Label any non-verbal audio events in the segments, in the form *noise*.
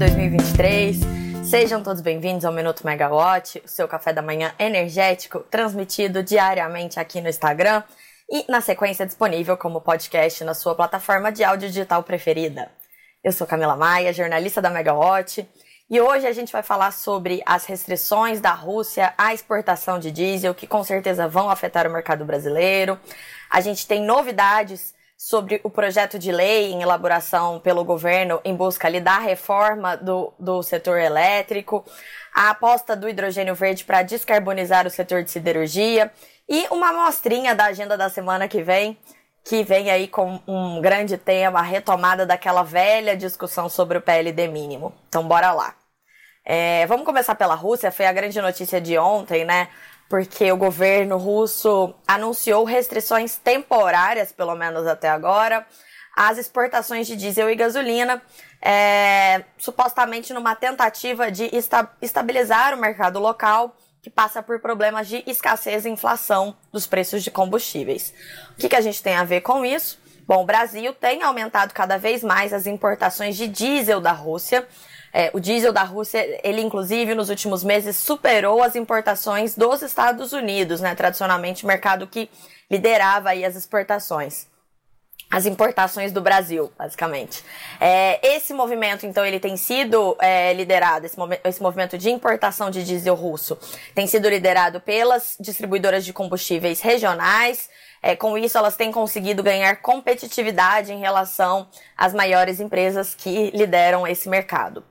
2023. Sejam todos bem-vindos ao Minuto Megawatt, o seu café da manhã energético, transmitido diariamente aqui no Instagram e, na sequência, disponível como podcast na sua plataforma de áudio digital preferida. Eu sou Camila Maia, jornalista da Megawatt, e hoje a gente vai falar sobre as restrições da Rússia à exportação de diesel, que com certeza vão afetar o mercado brasileiro. A gente tem novidades sobre o projeto de lei em elaboração pelo governo em busca ali, da reforma do, do setor elétrico, a aposta do hidrogênio verde para descarbonizar o setor de siderurgia e uma amostrinha da agenda da semana que vem, que vem aí com um grande tema, a retomada daquela velha discussão sobre o PLD mínimo. Então, bora lá. É, vamos começar pela Rússia, foi a grande notícia de ontem, né? Porque o governo russo anunciou restrições temporárias, pelo menos até agora, às exportações de diesel e gasolina, é, supostamente numa tentativa de esta estabilizar o mercado local, que passa por problemas de escassez e inflação dos preços de combustíveis. O que, que a gente tem a ver com isso? Bom, o Brasil tem aumentado cada vez mais as importações de diesel da Rússia, é, o diesel da Rússia, ele inclusive nos últimos meses superou as importações dos Estados Unidos, né? Tradicionalmente, mercado que liderava aí as exportações. As importações do Brasil, basicamente. É, esse movimento, então, ele tem sido é, liderado, esse, esse movimento de importação de diesel russo, tem sido liderado pelas distribuidoras de combustíveis regionais, é, com isso, elas têm conseguido ganhar competitividade em relação às maiores empresas que lideram esse mercado.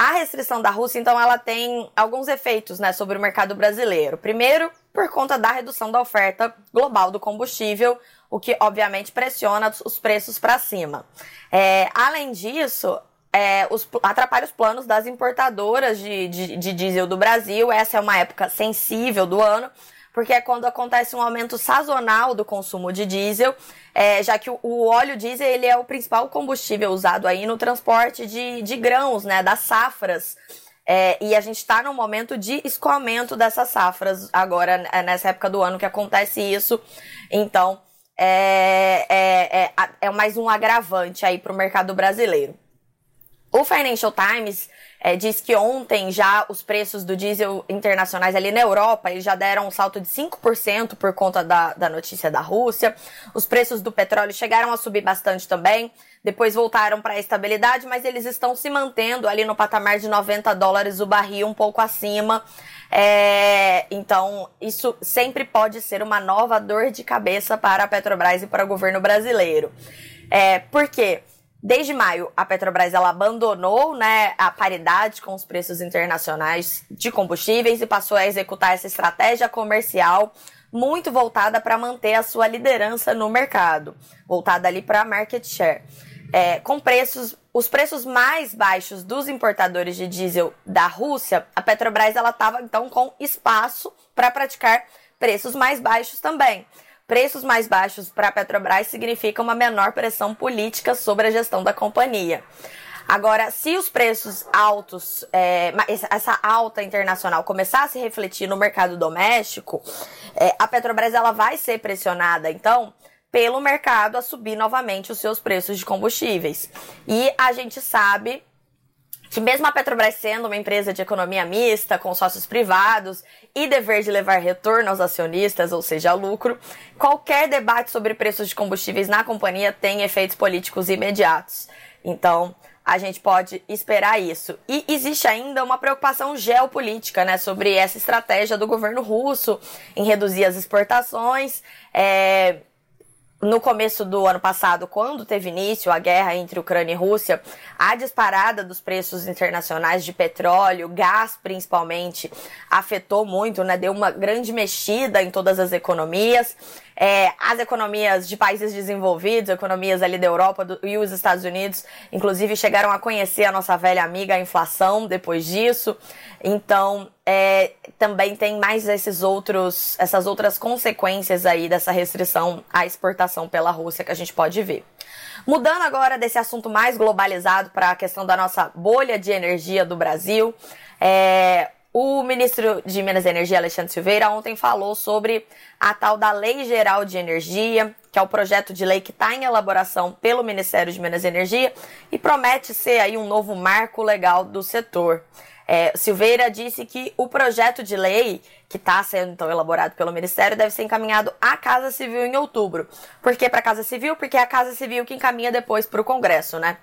A restrição da Rússia, então, ela tem alguns efeitos né, sobre o mercado brasileiro. Primeiro, por conta da redução da oferta global do combustível, o que obviamente pressiona os preços para cima. É, além disso, é, os, atrapalha os planos das importadoras de, de, de diesel do Brasil. Essa é uma época sensível do ano porque é quando acontece um aumento sazonal do consumo de diesel, é, já que o, o, óleo diesel ele é o principal combustível usado aí no transporte de, de grãos, né, das safras. É, e a gente está no momento de escoamento dessas safras agora, é, nessa época do ano que acontece isso. Então, é, é, é, é mais um agravante aí para o mercado brasileiro. O Financial Times é, diz que ontem já os preços do diesel internacionais ali na Europa eles já deram um salto de 5% por conta da, da notícia da Rússia. Os preços do petróleo chegaram a subir bastante também. Depois voltaram para a estabilidade, mas eles estão se mantendo ali no patamar de 90 dólares o barril, um pouco acima. É, então, isso sempre pode ser uma nova dor de cabeça para a Petrobras e para o governo brasileiro. É, por quê? Desde maio, a Petrobras ela abandonou né, a paridade com os preços internacionais de combustíveis e passou a executar essa estratégia comercial muito voltada para manter a sua liderança no mercado, voltada ali para market share. É, com preços, os preços mais baixos dos importadores de diesel da Rússia, a Petrobras ela estava então com espaço para praticar preços mais baixos também. Preços mais baixos para a Petrobras significa uma menor pressão política sobre a gestão da companhia. Agora, se os preços altos, é, essa alta internacional começar a se refletir no mercado doméstico, é, a Petrobras ela vai ser pressionada, então, pelo mercado a subir novamente os seus preços de combustíveis. E a gente sabe que mesmo a Petrobras sendo uma empresa de economia mista, com sócios privados e dever de levar retorno aos acionistas, ou seja, lucro, qualquer debate sobre preços de combustíveis na companhia tem efeitos políticos imediatos. Então, a gente pode esperar isso. E existe ainda uma preocupação geopolítica, né, sobre essa estratégia do governo russo em reduzir as exportações. É, no começo do ano passado, quando teve início a guerra entre Ucrânia e Rússia, a disparada dos preços internacionais de petróleo, gás principalmente, afetou muito, né? Deu uma grande mexida em todas as economias. É, as economias de países desenvolvidos, economias ali da Europa do, e os Estados Unidos, inclusive chegaram a conhecer a nossa velha amiga, a inflação, depois disso. Então, é, também tem mais esses outros, essas outras consequências aí dessa restrição à exportação pela Rússia que a gente pode ver. Mudando agora desse assunto mais globalizado para a questão da nossa bolha de energia do Brasil, é, O ministro de Minas e Energia, Alexandre Silveira, ontem falou sobre a tal da Lei Geral de Energia, que é o projeto de lei que está em elaboração pelo Ministério de Minas e Energia e promete ser aí um novo marco legal do setor. É, Silveira disse que o projeto de lei que está sendo então elaborado pelo Ministério deve ser encaminhado à Casa Civil em outubro. Por que para a Casa Civil? Porque é a Casa Civil que encaminha depois para o Congresso, né?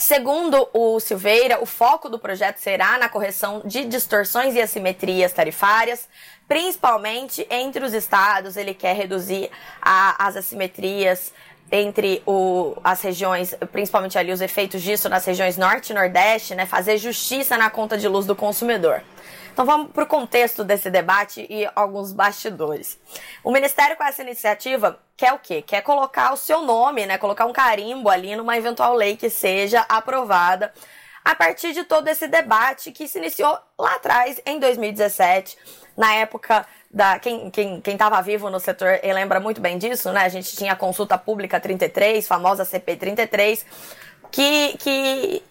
Segundo o Silveira, o foco do projeto será na correção de distorções e assimetrias tarifárias, principalmente entre os estados. Ele quer reduzir a, as assimetrias entre o, as regiões, principalmente ali os efeitos disso nas regiões norte e nordeste, né, fazer justiça na conta de luz do consumidor. Então vamos para o contexto desse debate e alguns bastidores. O Ministério com essa iniciativa quer o quê? Quer colocar o seu nome, né, colocar um carimbo ali numa eventual lei que seja aprovada a partir de todo esse debate que se iniciou lá atrás, em 2017, na época da. Quem, quem, quem vivo no setor lembra muito bem disso, né? A gente tinha a consulta pública 33, famosa CP 33, que, que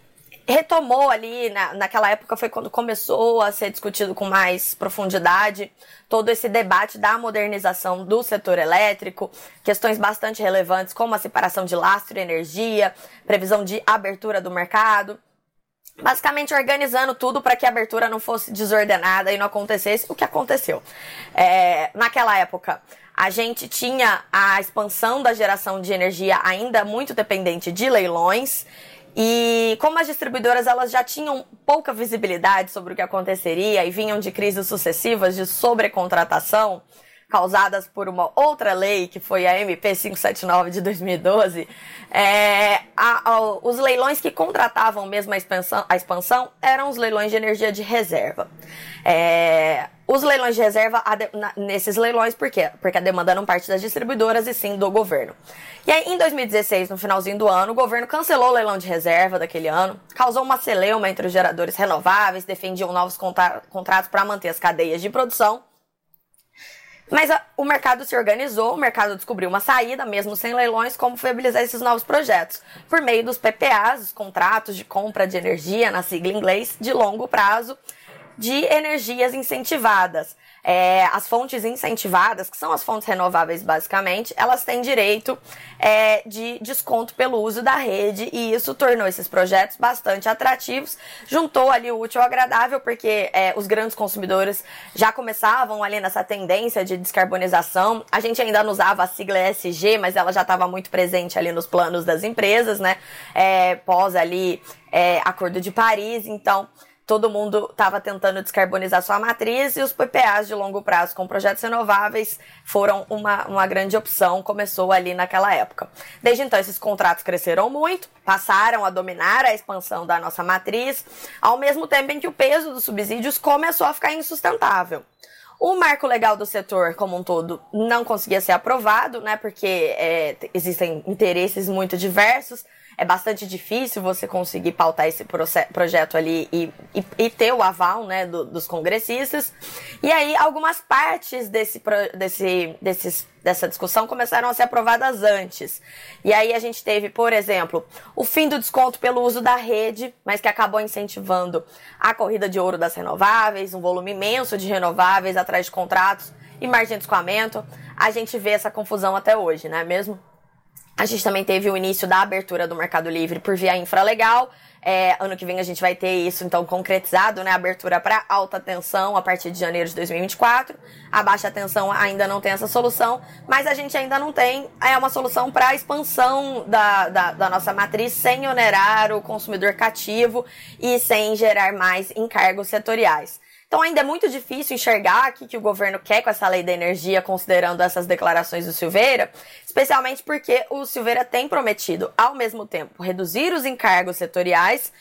retomou ali, na, naquela época foi quando começou a ser discutido com mais profundidade todo esse debate da modernização do setor elétrico, questões bastante relevantes como a separação de lastro e energia, previsão de abertura do mercado basicamente organizando tudo para que a abertura não fosse desordenada e não acontecesse o que aconteceu. É, naquela época, a gente tinha a expansão da geração de energia ainda muito dependente de leilões. E como as distribuidoras elas já tinham pouca visibilidade sobre o que aconteceria e vinham de crises sucessivas de sobrecontratação, causadas por uma outra lei, que foi a MP 579 de 2012, é, a, a, os leilões que contratavam mesmo a expansão, a expansão eram os leilões de energia de reserva. É, os leilões de reserva, na, nesses leilões, por quê? Porque a demanda não parte das distribuidoras e sim do governo. E aí, em 2016, no finalzinho do ano, o governo cancelou o leilão de reserva daquele ano, causou uma celeuma entre os geradores renováveis, defendiam novos contra contratos para manter as cadeias de produção mas a, o mercado se organizou, o mercado descobriu uma saída, mesmo sem leilões, como viabilizar esses novos projetos, por meio dos PPAs, os contratos de compra de energia, na sigla em inglês, de longo prazo, de energias incentivadas é, as fontes incentivadas, que são as fontes renováveis basicamente, elas têm direito é, de desconto pelo uso da rede e isso tornou esses projetos bastante atrativos. Juntou ali o útil ao agradável, porque é, os grandes consumidores já começavam ali nessa tendência de descarbonização. A gente ainda não usava a sigla ESG, mas ela já estava muito presente ali nos planos das empresas, né? É, pós ali é, Acordo de Paris, então todo mundo estava tentando descarbonizar sua matriz e os PPAs de longo prazo com projetos renováveis foram uma, uma grande opção, começou ali naquela época. Desde então, esses contratos cresceram muito, passaram a dominar a expansão da nossa matriz, ao mesmo tempo em que o peso dos subsídios começou a ficar insustentável. O marco legal do setor como um todo não conseguia ser aprovado, né? Porque é, existem interesses muito diversos é bastante difícil você conseguir pautar esse projeto ali e, e, e ter o aval né, do, dos congressistas. E aí, algumas partes desse, desse, desses, dessa discussão começaram a ser aprovadas antes. E aí, a gente teve, por exemplo, o fim do desconto pelo uso da rede, mas que acabou incentivando a corrida de ouro das renováveis, um volume imenso de renováveis atrás de contratos e margem de escoamento. A gente vê essa confusão até hoje, não é mesmo? A gente também teve o início da abertura do Mercado Livre por via infralegal. É, ano que vem a gente vai ter isso então concretizado, né? Abertura para alta tensão a partir de janeiro de 2024. A baixa tensão ainda não tem essa solução, mas a gente ainda não tem é uma solução para a expansão da, da, da nossa matriz sem onerar o consumidor cativo e sem gerar mais encargos setoriais. Então ainda é muito difícil enxergar o que, que o governo quer com essa lei da energia, considerando essas declarações do Silveira, especialmente porque o Silveira tem prometido, ao mesmo tempo, reduzir os encargos setoriais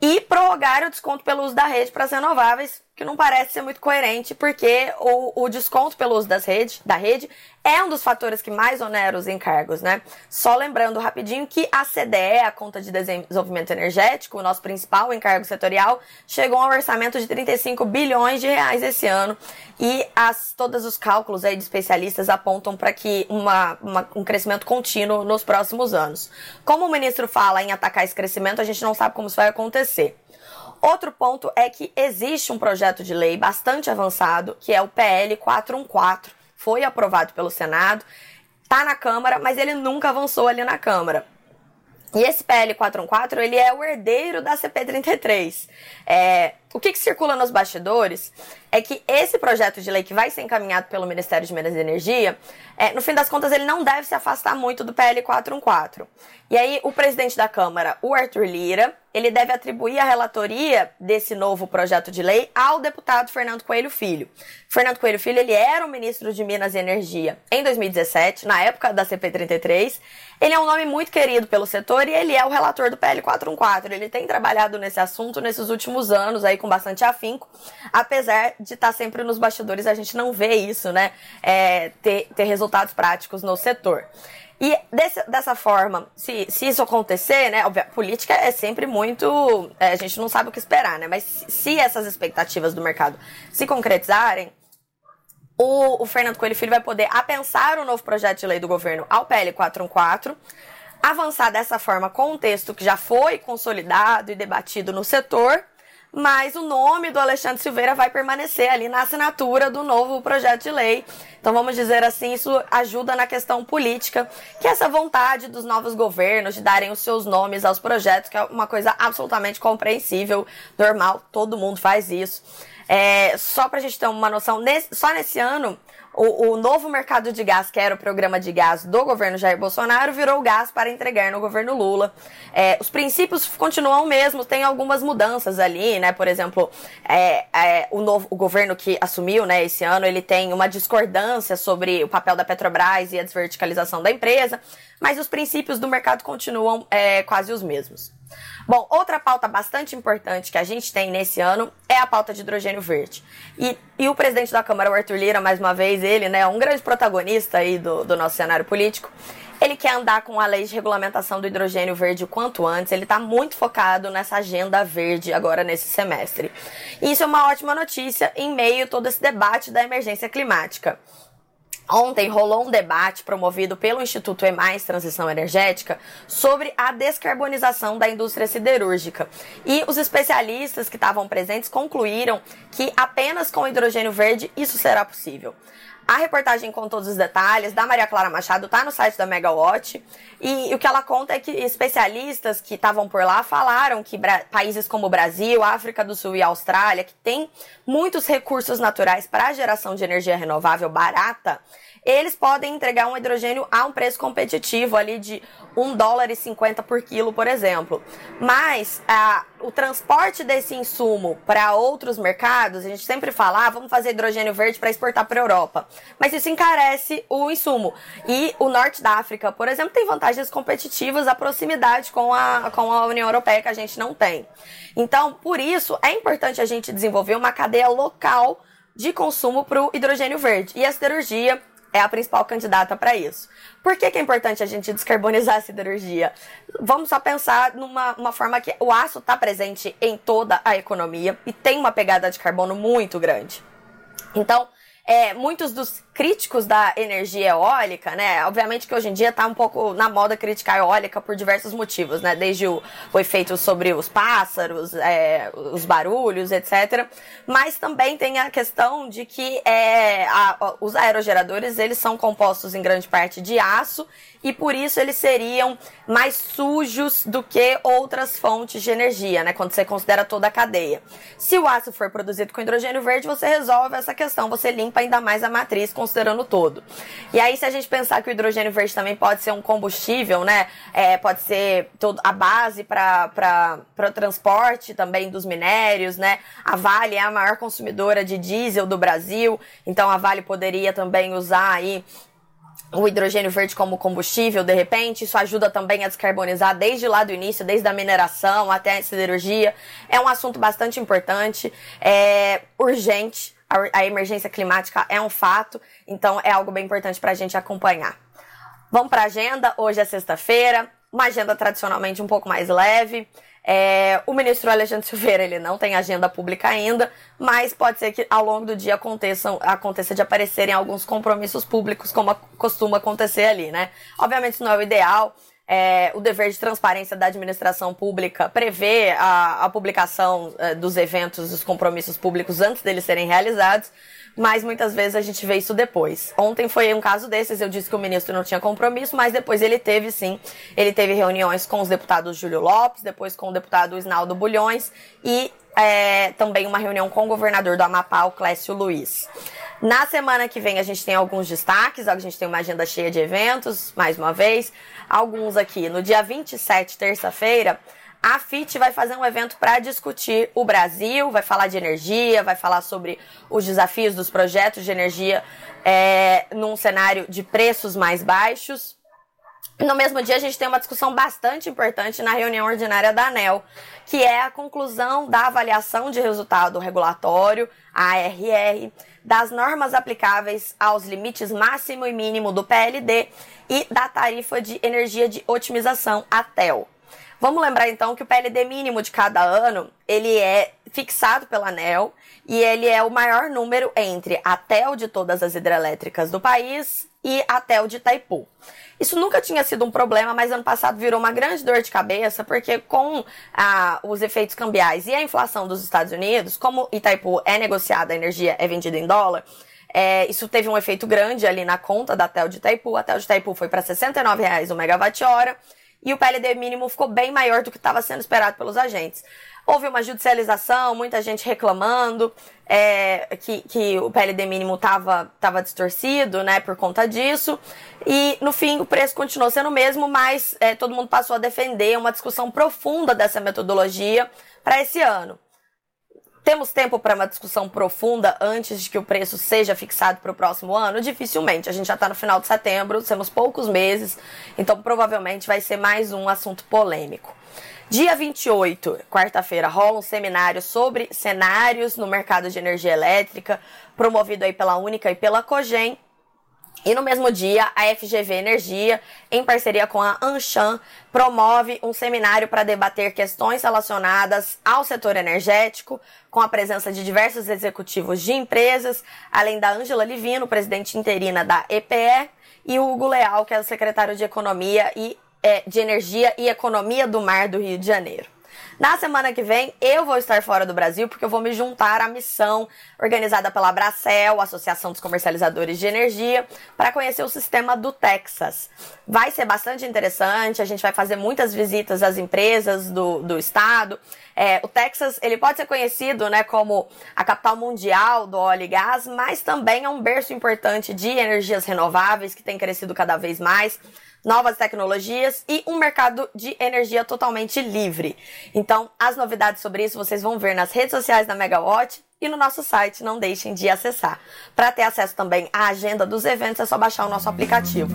e prorrogar o desconto pelo uso da rede para as renováveis, que não parece ser muito coerente, porque o, o desconto pelo uso das rede, da rede é um dos fatores que mais onera os encargos, né? Só lembrando rapidinho que a CDE, a Conta de Desenvolvimento Energético, o nosso principal encargo setorial, chegou a um orçamento de 35 bilhões de reais esse ano e as, todos os cálculos aí de especialistas apontam para que uma, uma, um crescimento contínuo nos próximos anos. Como o ministro fala em atacar esse crescimento, a gente não sabe como isso vai acontecer. Outro ponto é que existe um projeto de lei bastante avançado, que é o PL 414, foi aprovado pelo Senado, está na Câmara, mas ele nunca avançou ali na Câmara. E esse PL 414, ele é o herdeiro da CP33. É, o que, que, circula nos bastidores é que esse projeto de lei que vai ser encaminhado pelo Ministério de Minas e Energia, é, no fim das contas, ele não deve se afastar muito do PL 414. E aí, o presidente da Câmara, o Arthur Lira, ele deve atribuir a relatoria desse novo projeto de lei ao deputado Fernando Coelho Filho. Fernando Coelho Filho, ele era o ministro de Minas e Energia em 2017, na época da CP33. Ele é um nome muito querido pelo setor e ele é o relator do PL 414. Ele tem trabalhado nesse assunto nesses últimos anos aí com bastante afinco, apesar de estar sempre nos bastidores, a gente não vê isso, né? É, ter, ter resultados práticos no setor. E desse, dessa forma, se, se isso acontecer, né, óbvio, política é sempre muito. É, a gente não sabe o que esperar, né? Mas se, se essas expectativas do mercado se concretizarem, o, o Fernando Coelho Filho vai poder apensar o novo projeto de lei do governo ao PL 414, avançar dessa forma com um texto que já foi consolidado e debatido no setor mas o nome do Alexandre Silveira vai permanecer ali na assinatura do novo projeto de lei. Então, vamos dizer assim, isso ajuda na questão política, que é essa vontade dos novos governos de darem os seus nomes aos projetos, que é uma coisa absolutamente compreensível, normal, todo mundo faz isso. É, só para a gente ter uma noção, nesse, só nesse ano, o, o, novo mercado de gás, que era o programa de gás do governo Jair Bolsonaro, virou gás para entregar no governo Lula. É, os princípios continuam mesmos, tem algumas mudanças ali, né? Por exemplo, é, é, o novo o governo que assumiu, né, esse ano, ele tem uma discordância sobre o papel da Petrobras e a desverticalização da empresa, mas os princípios do mercado continuam é, quase os mesmos. Bom, outra pauta bastante importante que a gente tem nesse ano é a pauta de hidrogênio verde. E, e o presidente da Câmara, o Arthur Lira, mais uma vez, ele, né, é um grande protagonista aí do, do nosso cenário político. Ele quer andar com a lei de regulamentação do hidrogênio verde o quanto antes. Ele está muito focado nessa agenda verde agora nesse semestre. E isso é uma ótima notícia em meio a todo esse debate da emergência climática. Ontem rolou um debate promovido pelo Instituto EMAIS Transição Energética sobre a descarbonização da indústria siderúrgica. E os especialistas que estavam presentes concluíram que apenas com hidrogênio verde isso será possível. A reportagem com todos os detalhes da Maria Clara Machado está no site da Megawatt. E, e, o que ela conta é que especialistas que estavam por lá falaram que países como o Brasil, África do Sul e Austrália, que têm muitos recursos naturais para a geração de energia renovável barata, eles podem entregar um hidrogênio a um preço competitivo ali de 1 dólar e 50 por quilo, por exemplo. Mas a, o transporte desse insumo para outros mercados, a gente sempre fala, ah, vamos fazer hidrogênio verde para exportar para a Europa. Mas isso encarece o insumo. E o norte da África, por exemplo, tem vantagens competitivas, a proximidade com a, com a União Europeia que a gente não tem. Então, por isso, é importante a gente desenvolver uma cadeia local de consumo para o hidrogênio verde. E a siderurgia é a principal candidata para isso. Por que, que, é importante a gente descarbonizar a siderurgia? Vamos só pensar numa uma forma que o aço está presente em toda a economia e tem uma pegada de carbono muito grande. Então, é, muitos dos críticos da energia eólica, né? Obviamente que hoje em dia está um pouco na moda criticar a eólica por diversos motivos, né? Desde o, o efeito sobre os pássaros, é, os barulhos, etc. Mas também tem a questão de que é, a, os aerogeradores eles são compostos em grande parte de aço e por isso eles seriam mais sujos do que outras fontes de energia, né? Quando você considera toda a cadeia. Se o aço for produzido com hidrogênio verde, você resolve essa questão, você limpa ainda mais a matriz, considerando todo. E aí, se a gente pensar que o hidrogênio verde também pode ser um combustível, né? É, pode ser todo, a base para o transporte também dos minérios, né? A Vale é a maior consumidora de diesel do Brasil, então a Vale poderia também usar aí o hidrogênio verde como combustível, de repente, isso ajuda também a descarbonizar desde lá do início, desde a mineração até a siderurgia. É um assunto bastante importante, é urgente. A, a emergência climática é um fato, então é algo bem importante para a gente acompanhar. Vamos para a agenda. Hoje é sexta-feira, uma agenda tradicionalmente um pouco mais leve. É, o ministro Alexandre *laughs* Silveira ele não tem agenda pública ainda, mas pode ser que ao longo do dia aconteçam, aconteça de aparecerem alguns compromissos públicos, como costuma acontecer ali, né? Obviamente isso não é o ideal, é, o dever de transparência da administração pública prevê a, a publicação é, dos eventos, dos compromissos públicos antes deles serem realizados, mas muitas vezes a gente vê isso depois. Ontem foi um caso desses, eu disse que o ministro não tinha compromisso, mas depois ele teve sim. Ele teve reuniões com os deputados Júlio Lopes, depois com o deputado Isnaldo Bulhões e é, também uma reunião com o governador do Amapá, o Clécio Luiz. Na semana que vem a gente tem alguns destaques, a gente tem uma agenda cheia de eventos, mais uma vez. Alguns aqui. No dia 27, terça-feira, a FIT vai fazer um evento para discutir o Brasil, vai falar de energia, vai falar sobre os desafios dos projetos de energia é, num cenário de preços mais baixos. No mesmo dia, a gente tem uma discussão bastante importante na reunião ordinária da ANEL, que é a conclusão da avaliação de resultado regulatório, ARR, das normas aplicáveis aos limites máximo e mínimo do PLD e da tarifa de energia de otimização, a TEL. Vamos lembrar então que o PLD mínimo de cada ano, ele é fixado pela ANEL e ele é o maior número entre a TEL de todas as hidrelétricas do país e a TEL de Itaipu. Isso nunca tinha sido um problema, mas ano passado virou uma grande dor de cabeça, porque com ah, os efeitos cambiais e a inflação dos Estados Unidos, como Itaipu é negociada, a energia é vendida em dólar, é, isso teve um efeito grande ali na conta da TEL de Itaipu. A TEL de Itaipu foi para R$ 69,00 o megawatt-hora e o PLD mínimo ficou bem maior do que estava sendo esperado pelos agentes. Houve uma judicialização, muita gente reclamando é, que, que o PLD mínimo estava tava distorcido, né, por conta disso. E, no fim, o preço continuou sendo o mesmo, mas é, todo mundo passou a defender uma discussão profunda dessa metodologia para esse ano. Temos tempo para uma discussão profunda antes de que o preço seja fixado para o próximo ano? Dificilmente. A gente já está no final de setembro, temos poucos meses, então provavelmente vai ser mais um assunto polêmico. Dia 28, quarta-feira, rola um seminário sobre cenários no mercado de energia elétrica, promovido aí pela Única e pela Cogem. E no mesmo dia, a FGV Energia, em parceria com a Anshan, promove um seminário para debater questões relacionadas ao setor energético, com a presença de diversos executivos de empresas, além da Ângela Livino, presidente interina da EPE, e o Hugo Leal, que é o secretário de Economia e é, de Energia e Economia do Mar do Rio de Janeiro. Na semana que vem, eu vou estar fora do Brasil porque eu vou me juntar à missão organizada pela Bracel, Associação dos Comercializadores de Energia, para conhecer o sistema do Texas. Vai ser bastante interessante, a gente vai fazer muitas visitas às empresas do, do estado. É, o Texas, ele pode ser conhecido, né, como a capital mundial do óleo e gás, mas também é um berço importante de energias renováveis que tem crescido cada vez mais novas tecnologias e um mercado de energia totalmente livre. Então, as novidades sobre isso vocês vão ver nas redes sociais da Megawatt e no nosso site, não deixem de acessar. Para ter acesso também à agenda dos eventos, é só baixar o nosso aplicativo.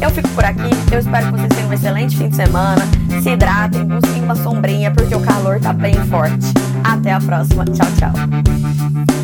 Eu fico por aqui, eu espero que vocês tenham um excelente fim de semana, se hidratem, busquem uma sombrinha, porque o calor tá bem forte. Até a próxima, tchau, tchau.